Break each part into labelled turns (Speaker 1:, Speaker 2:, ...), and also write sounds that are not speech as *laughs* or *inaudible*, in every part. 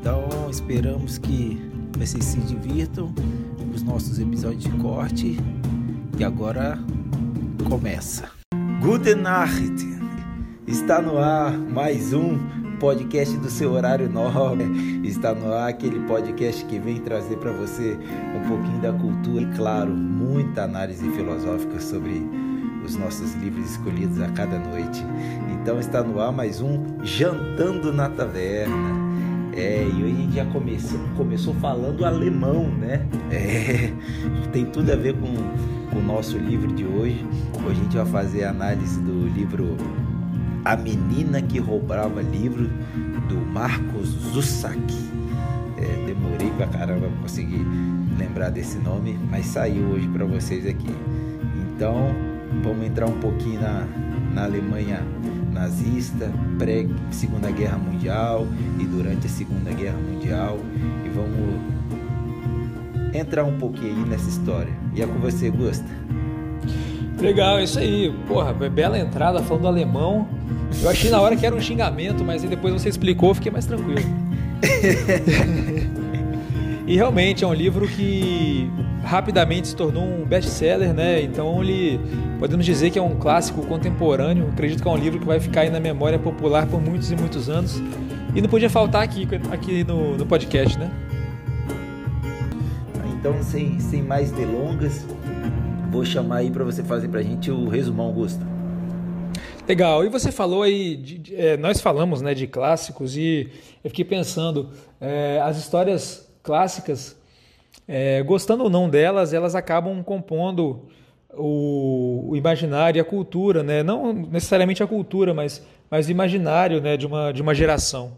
Speaker 1: Então esperamos que vocês se divirtam com os nossos episódios de corte e agora começa. Guten Nacht! Está no ar mais um podcast do seu horário nobre. Está no ar aquele podcast que vem trazer para você um pouquinho da cultura e, claro, muita análise filosófica sobre os nossos livros escolhidos a cada noite. Então está no ar mais um Jantando na Taverna. É, e hoje a gente já começou, começou falando alemão, né? É, *laughs* tem tudo a ver com, com o nosso livro de hoje. Hoje a gente vai fazer a análise do livro A Menina que Roubava Livro, do Marcos Zussak. É, demorei pra caramba pra conseguir lembrar desse nome, mas saiu hoje para vocês aqui. Então, vamos entrar um pouquinho na, na Alemanha nazista, pré-Segunda Guerra Mundial e durante a Segunda Guerra Mundial. E vamos entrar um pouquinho aí nessa história. E é com você, Gusta.
Speaker 2: Legal, isso aí. Porra, bela entrada falando alemão. Eu achei na hora que era um xingamento, mas aí depois você explicou, fiquei mais tranquilo. *laughs* e realmente é um livro que rapidamente se tornou um best-seller, né? Então ele podemos dizer que é um clássico contemporâneo. Acredito que é um livro que vai ficar aí na memória popular por muitos e muitos anos. E não podia faltar aqui, aqui no, no podcast, né?
Speaker 1: Então, sem, sem mais delongas, vou chamar aí para você fazer para a gente o resumão, Augusto.
Speaker 2: Legal. E você falou aí, de, de, é, nós falamos né, de clássicos e eu fiquei pensando, é, as histórias clássicas é, gostando ou não delas, elas acabam compondo o, o, imaginário e a cultura, né? não necessariamente a cultura, mas, mas o imaginário né? de, uma, de uma geração.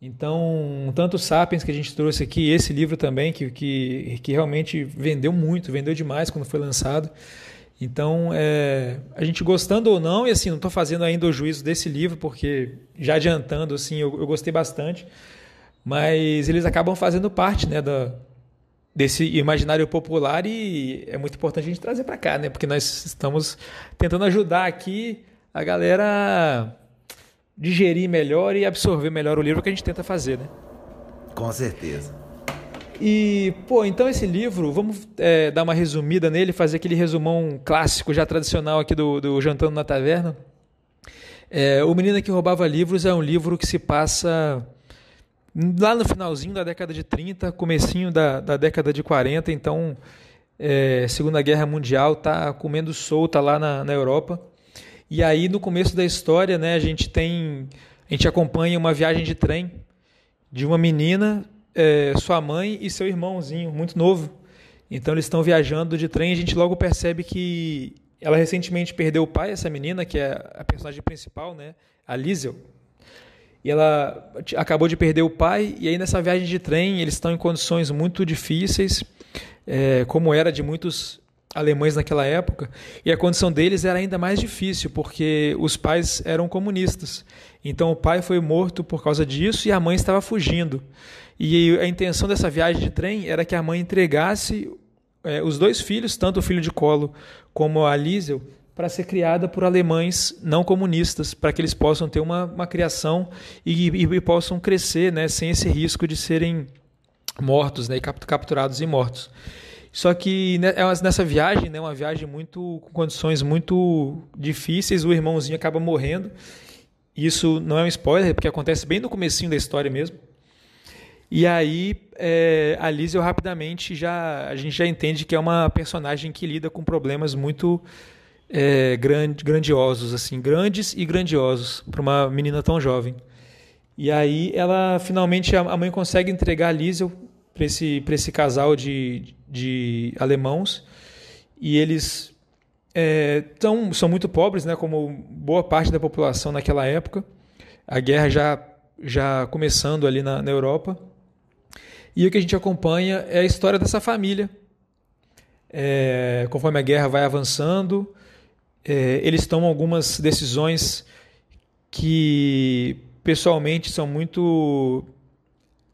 Speaker 2: Então, tanto Sapiens que a gente trouxe aqui, esse livro também, que, que, que realmente vendeu muito, vendeu demais quando foi lançado. Então, é, a gente gostando ou não, e assim, não estou fazendo ainda o juízo desse livro, porque já adiantando, assim, eu, eu gostei bastante, mas eles acabam fazendo parte né, da, desse imaginário popular e é muito importante a gente trazer para cá, né? Porque nós estamos tentando ajudar aqui a galera digerir melhor e absorver melhor o livro que a gente tenta fazer, né?
Speaker 1: Com certeza.
Speaker 2: E, pô, então esse livro, vamos é, dar uma resumida nele, fazer aquele resumão clássico, já tradicional aqui do, do Jantando na Taverna. É, o Menino que Roubava Livros é um livro que se passa lá no finalzinho da década de 30, comecinho da, da década de 40, então é, Segunda Guerra Mundial está comendo solta lá na, na Europa. E aí no começo da história, né, a gente tem, a gente acompanha uma viagem de trem de uma menina, é, sua mãe e seu irmãozinho, muito novo. Então eles estão viajando de trem a gente logo percebe que ela recentemente perdeu o pai, essa menina, que é a personagem principal, né, a Liesel e ela acabou de perder o pai, e aí nessa viagem de trem eles estão em condições muito difíceis, é, como era de muitos alemães naquela época, e a condição deles era ainda mais difícil, porque os pais eram comunistas. Então o pai foi morto por causa disso e a mãe estava fugindo. E a intenção dessa viagem de trem era que a mãe entregasse é, os dois filhos, tanto o filho de colo como a Liesel, para ser criada por alemães não comunistas, para que eles possam ter uma, uma criação e, e, e, possam crescer né, sem esse risco de serem mortos, né, capturados e mortos. Só que né, é nessa viagem, né, uma viagem muito com condições muito difíceis, o irmãozinho acaba morrendo. Isso não é um spoiler, porque acontece bem no comecinho da história mesmo. E aí é, a Liesel rapidamente já a gente já entende que é uma personagem que lida com problemas muito é, grand, grandiosos, assim, grandes e grandiosos para uma menina tão jovem. E aí ela finalmente a mãe consegue entregar a Liesel para esse, esse casal de, de alemãos e eles é, tão, são muito pobres, né, como boa parte da população naquela época. A guerra já, já começando ali na, na Europa. E o que a gente acompanha é a história dessa família. É, conforme a guerra vai avançando, eles tomam algumas decisões que pessoalmente são muito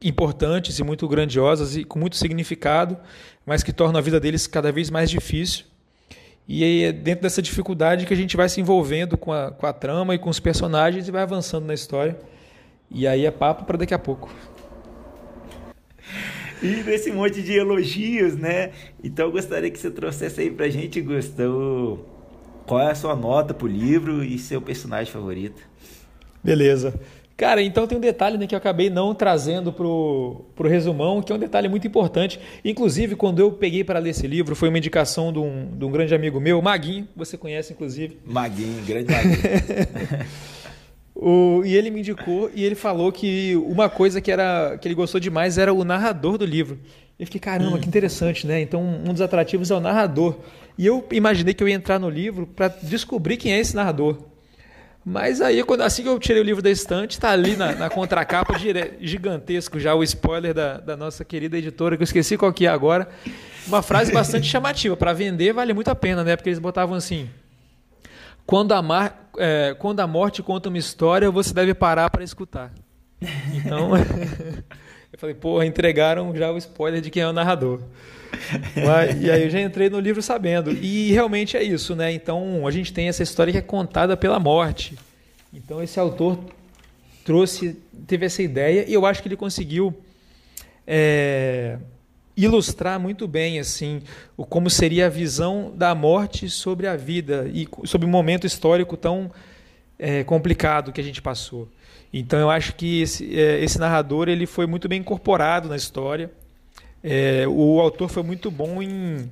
Speaker 2: importantes e muito grandiosas e com muito significado, mas que tornam a vida deles cada vez mais difícil. E é dentro dessa dificuldade que a gente vai se envolvendo com a, com a trama e com os personagens e vai avançando na história. E aí é papo para daqui a pouco. *laughs*
Speaker 1: E nesse monte de elogios, né? Então eu gostaria que você trouxesse aí pra gente, Gustavo, qual é a sua nota pro livro e seu personagem favorito.
Speaker 2: Beleza. Cara, então tem um detalhe né, que eu acabei não trazendo pro, pro resumão, que é um detalhe muito importante. Inclusive, quando eu peguei para ler esse livro, foi uma indicação de um, de um grande amigo meu, Maguinho, você conhece inclusive.
Speaker 1: Maguinho, grande Maguinho. *laughs*
Speaker 2: o, e ele me indicou e ele falou que uma coisa que, era, que ele gostou demais era o narrador do livro. Eu fiquei, caramba, hum. que interessante, né? Então, um dos atrativos é o narrador. E eu imaginei que eu ia entrar no livro para descobrir quem é esse narrador. Mas aí, quando, assim que eu tirei o livro da estante, está ali na, na contracapa, gigantesco já o spoiler da, da nossa querida editora, que eu esqueci qual que é agora. Uma frase bastante chamativa. Para vender, vale muito a pena, né? Porque eles botavam assim: quando a, mar, é, quando a morte conta uma história, você deve parar para escutar. Então, *laughs* eu falei, porra, entregaram já o spoiler de quem é o narrador. Mas, e aí eu já entrei no livro sabendo. E realmente é isso, né? Então a gente tem essa história que é contada pela morte. Então esse autor trouxe, teve essa ideia e eu acho que ele conseguiu é, ilustrar muito bem assim o como seria a visão da morte sobre a vida e sobre um momento histórico tão é, complicado que a gente passou. Então eu acho que esse, é, esse narrador ele foi muito bem incorporado na história. É, o autor foi muito bom em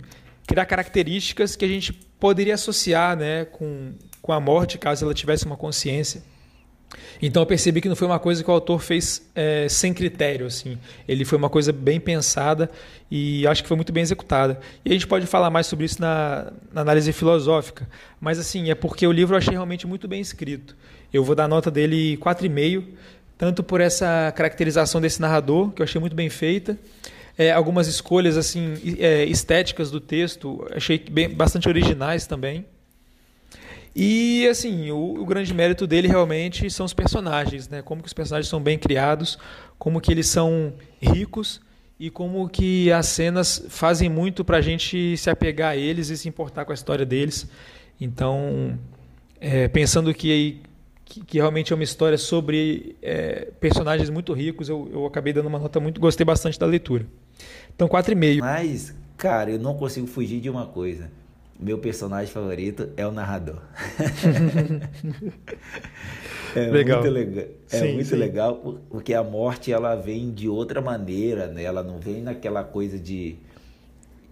Speaker 2: criar características que a gente poderia associar né, com, com a morte, caso ela tivesse uma consciência. Então eu percebi que não foi uma coisa que o autor fez é, sem critério, assim. Ele foi uma coisa bem pensada e acho que foi muito bem executada. E a gente pode falar mais sobre isso na, na análise filosófica, mas assim é porque o livro eu achei realmente muito bem escrito. Eu vou dar nota dele 4,5, tanto por essa caracterização desse narrador que eu achei muito bem feita, é, algumas escolhas assim é, estéticas do texto, achei bem, bastante originais também. E assim, o, o, grande mérito dele realmente são os personagens, né? Como que os personagens são bem criados, como que eles são ricos e como que as cenas fazem muito para a gente se apegar a eles e se importar com a história deles. Então, é, pensando que que, que, realmente é uma história sobre é, personagens muito ricos. Eu, eu acabei dando uma nota muito. Gostei bastante da leitura. Então, 4,5.
Speaker 1: Mas, cara, eu não consigo fugir de uma coisa. Meu personagem favorito é o narrador. *laughs* é legal. muito legal. É sim, muito sim. legal porque a morte ela vem de outra maneira, né? Ela não vem naquela coisa de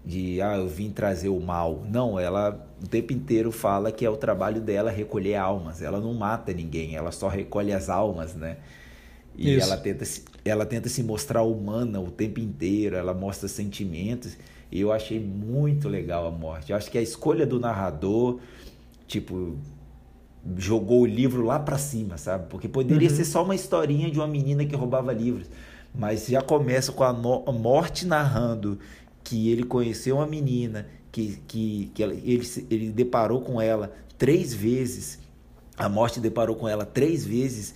Speaker 1: de ah, eu vim trazer o mal. Não, ela o tempo inteiro fala que é o trabalho dela recolher almas. Ela não mata ninguém, ela só recolhe as almas, né? E Isso. ela tenta, se, ela tenta se mostrar humana o tempo inteiro, ela mostra sentimentos. E eu achei muito legal a morte. Eu acho que a escolha do narrador, tipo, jogou o livro lá para cima, sabe? Porque poderia uhum. ser só uma historinha de uma menina que roubava livros. Mas já começa com a, no, a morte narrando que ele conheceu uma menina, que, que, que ele, ele deparou com ela três vezes, a morte deparou com ela três vezes,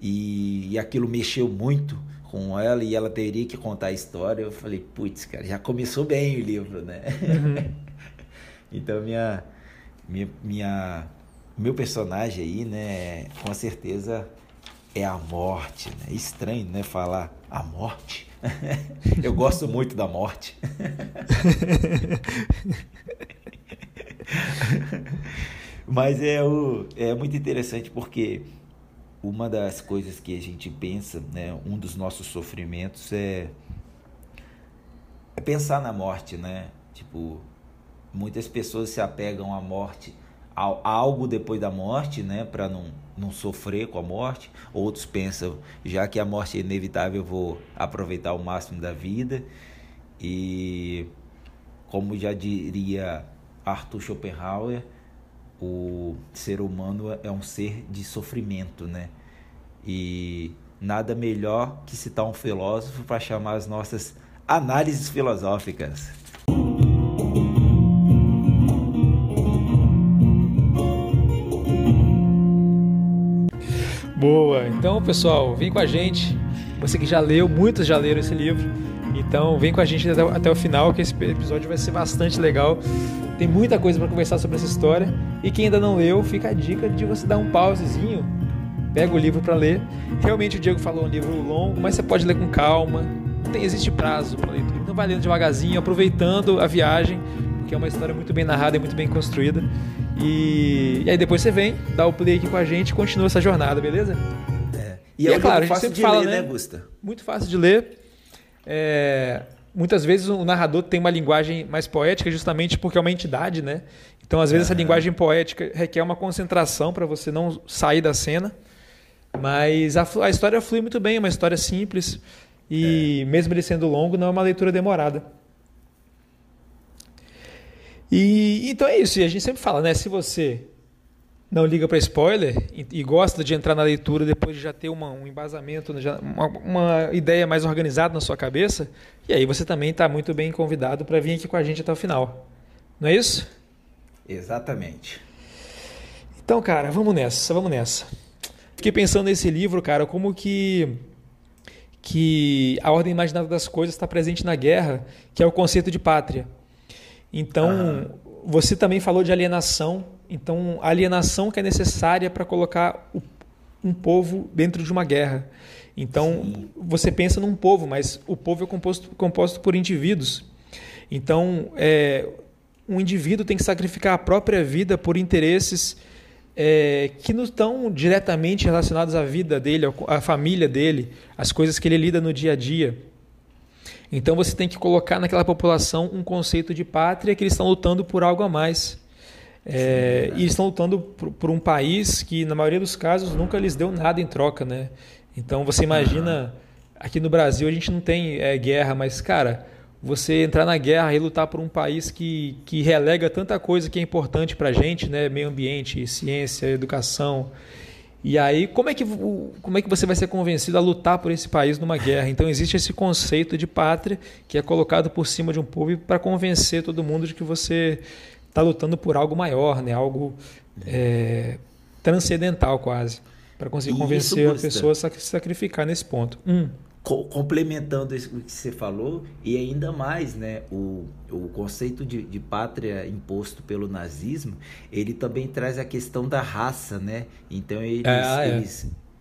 Speaker 1: e, e aquilo mexeu muito com ela e ela teria que contar a história. Eu falei, putz, cara, já começou bem o livro, né? Uhum. *laughs* então, minha, minha, minha, meu personagem aí, né, com certeza é a morte, né? Estranho, né, falar a morte. *laughs* Eu gosto muito da morte. *laughs* Mas é, o, é muito interessante porque uma das coisas que a gente pensa, né, um dos nossos sofrimentos é, é pensar na morte, né? Tipo, muitas pessoas se apegam à morte, a, a algo depois da morte, né, para não não sofrer com a morte. Outros pensam, já que a morte é inevitável, eu vou aproveitar o máximo da vida. E como já diria Arthur Schopenhauer, o ser humano é um ser de sofrimento, né? E nada melhor que citar um filósofo para chamar as nossas análises filosóficas.
Speaker 2: Boa! Então, pessoal, vem com a gente. Você que já leu, muitos já leram esse livro. Então, vem com a gente até, até o final, que esse episódio vai ser bastante legal. Tem muita coisa para conversar sobre essa história. E quem ainda não leu, fica a dica de você dar um pausezinho, pega o livro para ler. Realmente o Diego falou um livro longo, mas você pode ler com calma. Não tem, existe prazo para leitura. Então vai lendo devagarzinho, aproveitando a viagem, porque é uma história muito bem narrada e muito bem construída. E, e aí depois você vem, dá o play aqui com a gente e continua essa jornada, beleza?
Speaker 1: É. E, e é, é claro, a gente sempre fala, ler, né, né, Gusta?
Speaker 2: Muito fácil de ler. É, muitas vezes o narrador tem uma linguagem mais poética justamente porque é uma entidade, né? Então, às vezes, uhum. essa linguagem poética requer uma concentração para você não sair da cena. Mas a, a, história flui muito bem, é uma história simples. E é. mesmo ele sendo longo, não é uma leitura demorada. E então é isso. E a gente sempre fala, né? Se você não liga para spoiler e, e, gosta de entrar na leitura depois de já ter uma, um embasamento, já, uma, uma, ideia mais organizada na sua cabeça, e aí você também está muito bem convidado para vir aqui com a gente até o final. Não é isso?
Speaker 1: Exatamente.
Speaker 2: Então, cara, vamos nessa, vamos nessa. Fiquei pensando nesse livro, cara, como que que a ordem imaginada das coisas está presente na guerra, que é o conceito de pátria. Então, você também falou de alienação então, a alienação que é necessária para colocar um povo dentro de uma guerra. Então, Sim. você pensa num povo, mas o povo é composto, composto por indivíduos. Então, é, um indivíduo tem que sacrificar a própria vida por interesses é, que não estão diretamente relacionados à vida dele, à família dele, às coisas que ele lida no dia a dia. Então você tem que colocar naquela população um conceito de pátria que eles estão lutando por algo a mais. É, e estão lutando por, por, um país que, na maioria dos casos, nunca lhes deu nada em troca, né? Então você imagina, aqui no Brasil a gente não tem é, guerra, mas, cara, você entrar na guerra e lutar por um país que, que relega tanta coisa que é importante para a gente, né? Meio ambiente, ciência, educação. E aí, como é, que, como é que você vai ser convencido a lutar por esse país numa guerra? Então, existe esse conceito de pátria que é colocado por cima de um povo para convencer todo mundo de que você está lutando por algo maior, né? algo é, transcendental quase, para conseguir convencer a pessoa a se sacrificar nesse ponto. Hum.
Speaker 1: Complementando isso que você falou, e ainda mais, né, o, o conceito de, de pátria imposto pelo nazismo, ele também traz a questão da raça, né? Então eles, é, ah, é.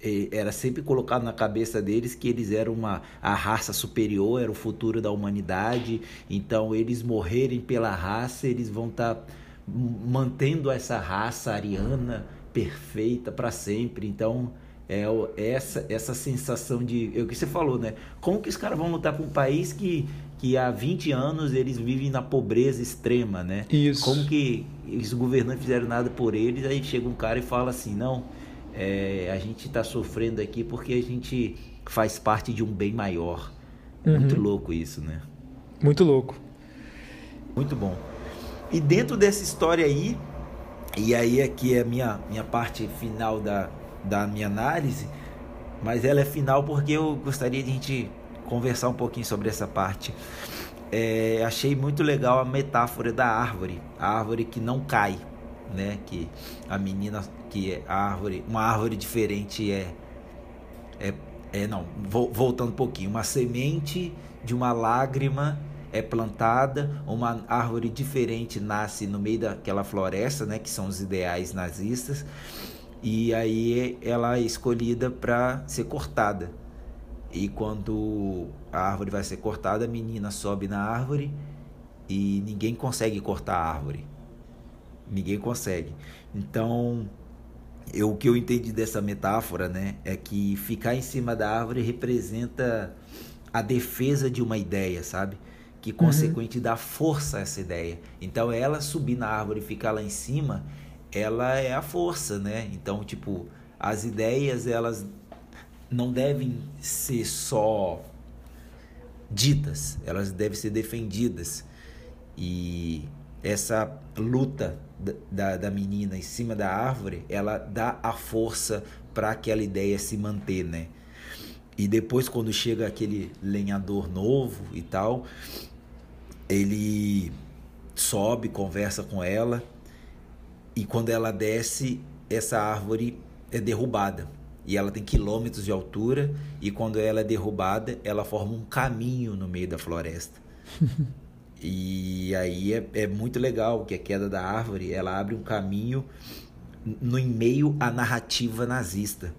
Speaker 1: Eles era sempre colocado na cabeça deles que eles eram uma a raça superior, era o futuro da humanidade. Então, eles morrerem pela raça, eles vão estar tá mantendo essa raça ariana perfeita para sempre. Então, é essa essa sensação de, é o que você falou, né? Como que os caras vão lutar com um país que que há 20 anos eles vivem na pobreza extrema, né?
Speaker 2: Isso.
Speaker 1: Como que os governantes fizeram nada por eles, aí chega um cara e fala assim, não, é, a gente está sofrendo aqui porque a gente faz parte de um bem maior. Uhum. Muito louco isso, né?
Speaker 2: Muito louco.
Speaker 1: Muito bom. E dentro dessa história aí, e aí aqui é a minha, minha parte final da, da minha análise, mas ela é final porque eu gostaria de a gente conversar um pouquinho sobre essa parte. É, achei muito legal a metáfora da árvore, a árvore que não cai, né? Que a menina que é árvore, uma árvore diferente é é, é não, voltando um pouquinho, uma semente de uma lágrima é plantada, uma árvore diferente nasce no meio daquela floresta, né, que são os ideais nazistas, e aí ela é escolhida para ser cortada. E quando a árvore vai ser cortada, a menina sobe na árvore e ninguém consegue cortar a árvore. Ninguém consegue. Então, eu, o que eu entendi dessa metáfora, né, é que ficar em cima da árvore representa a defesa de uma ideia, sabe? Que uhum. consequente uhum. dá força a essa ideia. Então, ela subir na árvore e ficar lá em cima, ela é a força, né? Então, tipo, as ideias, elas não devem ser só ditas, elas devem ser defendidas. E essa luta da, da menina em cima da árvore, ela dá a força para aquela ideia se manter, né? e depois, quando chega aquele lenhador novo e tal, ele sobe, conversa com ela. E quando ela desce, essa árvore é derrubada. E ela tem quilômetros de altura. E quando ela é derrubada, ela forma um caminho no meio da floresta. *laughs* e aí é, é muito legal que a queda da árvore ela abre um caminho no meio à narrativa nazista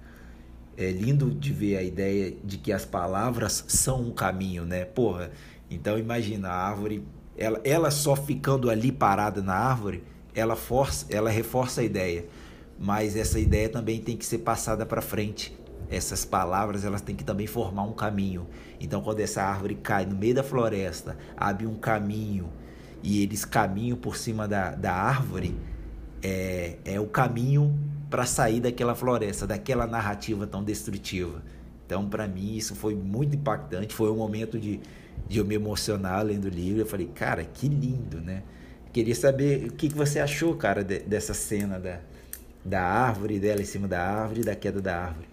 Speaker 1: é lindo de ver a ideia de que as palavras são um caminho, né? Porra, então imagina a árvore, ela, ela só ficando ali parada na árvore, ela força, ela reforça a ideia, mas essa ideia também tem que ser passada para frente. Essas palavras elas têm que também formar um caminho. Então quando essa árvore cai no meio da floresta, abre um caminho e eles caminham por cima da, da árvore, é, é o caminho para sair daquela floresta, daquela narrativa tão destrutiva. Então, para mim, isso foi muito impactante. Foi um momento de, de eu me emocionar lendo o livro. Eu falei, cara, que lindo, né? Queria saber o que, que você achou, cara, de, dessa cena da, da árvore, dela em cima da árvore, da queda da árvore.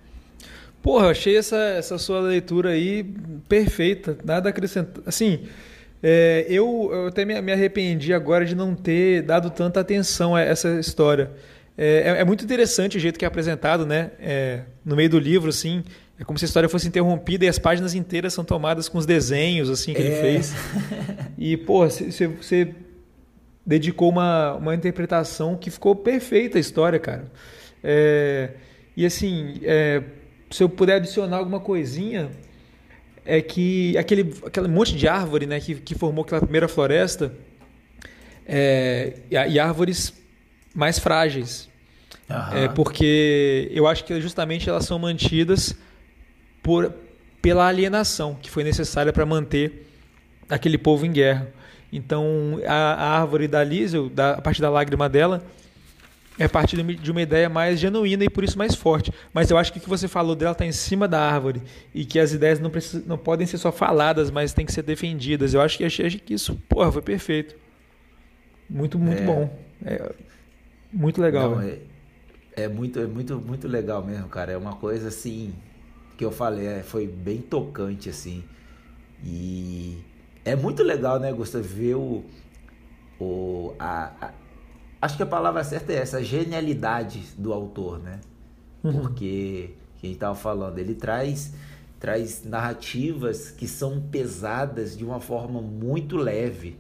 Speaker 2: Porra, achei essa, essa sua leitura aí perfeita, nada acrescentar. Assim, é, eu, eu até me, me arrependi agora de não ter dado tanta atenção a essa história. É, é, é, muito interessante o jeito que é apresentado, né? É, no meio do livro, assim, é como se a história fosse interrompida e as páginas inteiras são tomadas com os desenhos, assim, que é. ele fez. E, pô, você dedicou uma, uma interpretação que ficou perfeita a história, cara. É, e, assim, é, se eu puder adicionar alguma coisinha, é que aquele, aquele monte de árvore, né, que, que formou aquela primeira floresta, é, e, e árvores mais frágeis. Uhum. É porque eu acho que justamente elas são mantidas por, pela alienação que foi necessária para manter aquele povo em guerra. Então, a, a árvore da Liesel, da, a partir da lágrima dela, é partir de uma ideia mais genuína e por isso mais forte. Mas eu acho que o que você falou dela está em cima da árvore e que as ideias não, precisam, não podem ser só faladas, mas têm que ser defendidas. Eu acho que achei que isso, porra, foi perfeito. Muito, muito é. bom. É, muito legal. Não,
Speaker 1: é, é, muito, é muito, muito legal mesmo, cara. É uma coisa assim que eu falei, é, foi bem tocante assim. E é muito legal, né, Gustavo, ver o, o a, a, acho que a palavra certa é essa, a genialidade do autor, né? Uhum. Porque que a gente tava falando, ele traz traz narrativas que são pesadas de uma forma muito leve.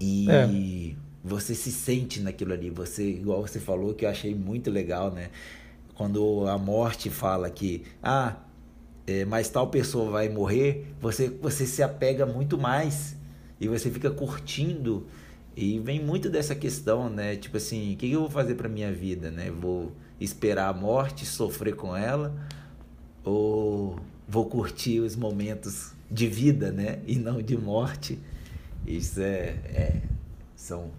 Speaker 1: E é você se sente naquilo ali. Você, igual você falou, que eu achei muito legal, né? Quando a morte fala que, ah, é, mas tal pessoa vai morrer, você, você se apega muito mais e você fica curtindo. E vem muito dessa questão, né? Tipo assim, o que eu vou fazer para minha vida, né? Vou esperar a morte, sofrer com ela, ou vou curtir os momentos de vida, né? E não de morte. Isso é, é são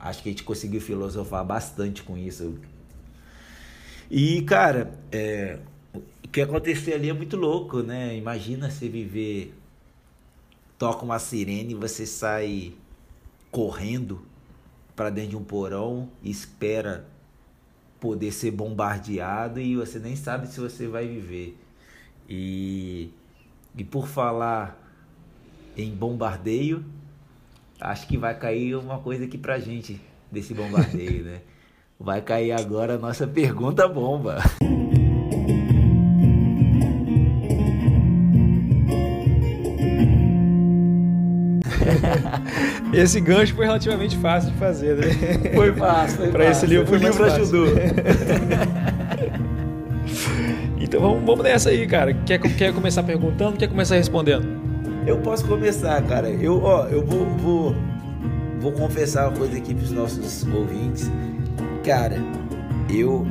Speaker 1: acho que a gente conseguiu filosofar bastante com isso. E, cara, é, o que aconteceu ali é muito louco, né? Imagina você viver. Toca uma sirene e você sai correndo para dentro de um porão e espera poder ser bombardeado e você nem sabe se você vai viver. E, e por falar em bombardeio, acho que vai cair uma coisa aqui pra gente desse bombardeio, né? *laughs* Vai cair agora a nossa pergunta bomba.
Speaker 2: Esse gancho foi relativamente fácil de fazer, né? *laughs*
Speaker 1: Foi fácil.
Speaker 2: Para esse livro,
Speaker 1: o livro ajudou. *laughs*
Speaker 2: então vamos, vamos nessa aí, cara. Quer, quer começar perguntando? Quer começar respondendo?
Speaker 1: Eu posso começar, cara. Eu, ó, eu vou, vou, vou confessar uma coisa aqui pros nossos ouvintes. Cara, eu.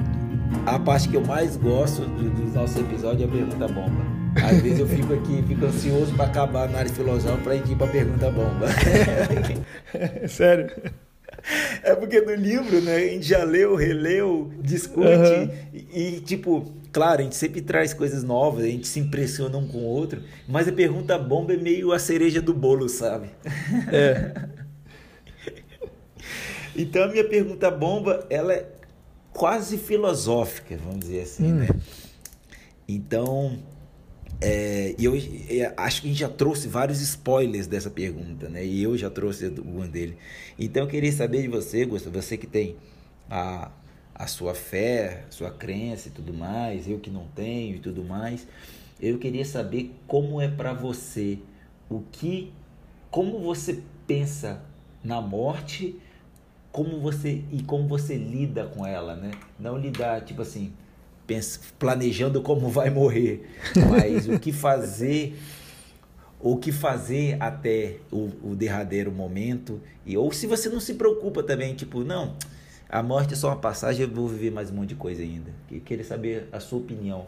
Speaker 1: A parte que eu mais gosto dos nossos episódios é a pergunta bomba. Às vezes eu fico aqui, fico ansioso para acabar na área filosófica para ir para pergunta bomba. *laughs*
Speaker 2: Sério?
Speaker 1: É porque no livro, né, a gente já leu, releu, discute uhum. e, e, tipo, claro, a gente sempre traz coisas novas, a gente se impressiona um com o outro, mas a pergunta bomba é meio a cereja do bolo, sabe? É. *laughs* então a minha pergunta bomba, ela é quase filosófica, vamos dizer assim, hum. né? Então, É, e eu é, acho que a gente já trouxe vários spoilers dessa pergunta, né? E eu já trouxe um dele. Então eu queria saber de você, Gustavo, você que tem a, a sua fé, sua crença e tudo mais, eu que não tenho e tudo mais. Eu queria saber como é para você, o que, como você pensa na morte, como você e como você lida com ela, né? Não lidar tipo assim, pensa, planejando como *laughs* vai morrer, mas o que fazer, o que fazer até o, o derradeiro momento e ou se você não se preocupa também, tipo não, a morte é só uma passagem, eu vou viver mais um monte de coisa ainda. Queria saber a sua opinião.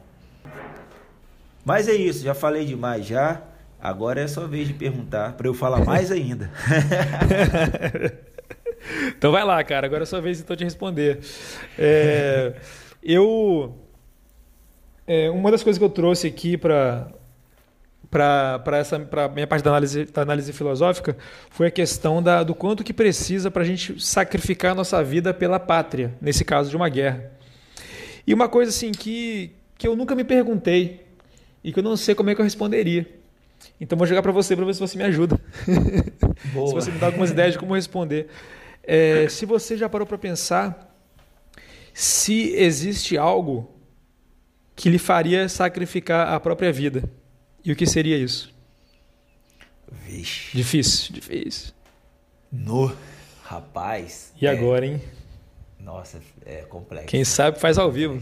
Speaker 1: Mas é isso, já falei demais já. Agora é sua vez de perguntar para eu falar mais ainda. *laughs*
Speaker 2: então vai lá, cara. Agora é sua vez então de responder. É, eu é, uma das coisas que eu trouxe aqui para para essa para minha parte da análise, da análise filosófica foi a questão da, do quanto que precisa para a gente sacrificar a nossa vida pela pátria, nesse caso de uma guerra. E uma coisa assim que, que eu nunca me perguntei e que eu não sei como é que eu responderia. Então vou jogar para você para ver se você me ajuda. *laughs* se você me dá algumas ideias de como responder. É, se você já parou para pensar se existe algo que lhe faria sacrificar a própria vida. E o que seria isso?
Speaker 1: Vixe.
Speaker 2: Difícil, difícil.
Speaker 1: No, rapaz.
Speaker 2: E é... agora, hein?
Speaker 1: Nossa, é complexo.
Speaker 2: Quem sabe faz ao vivo.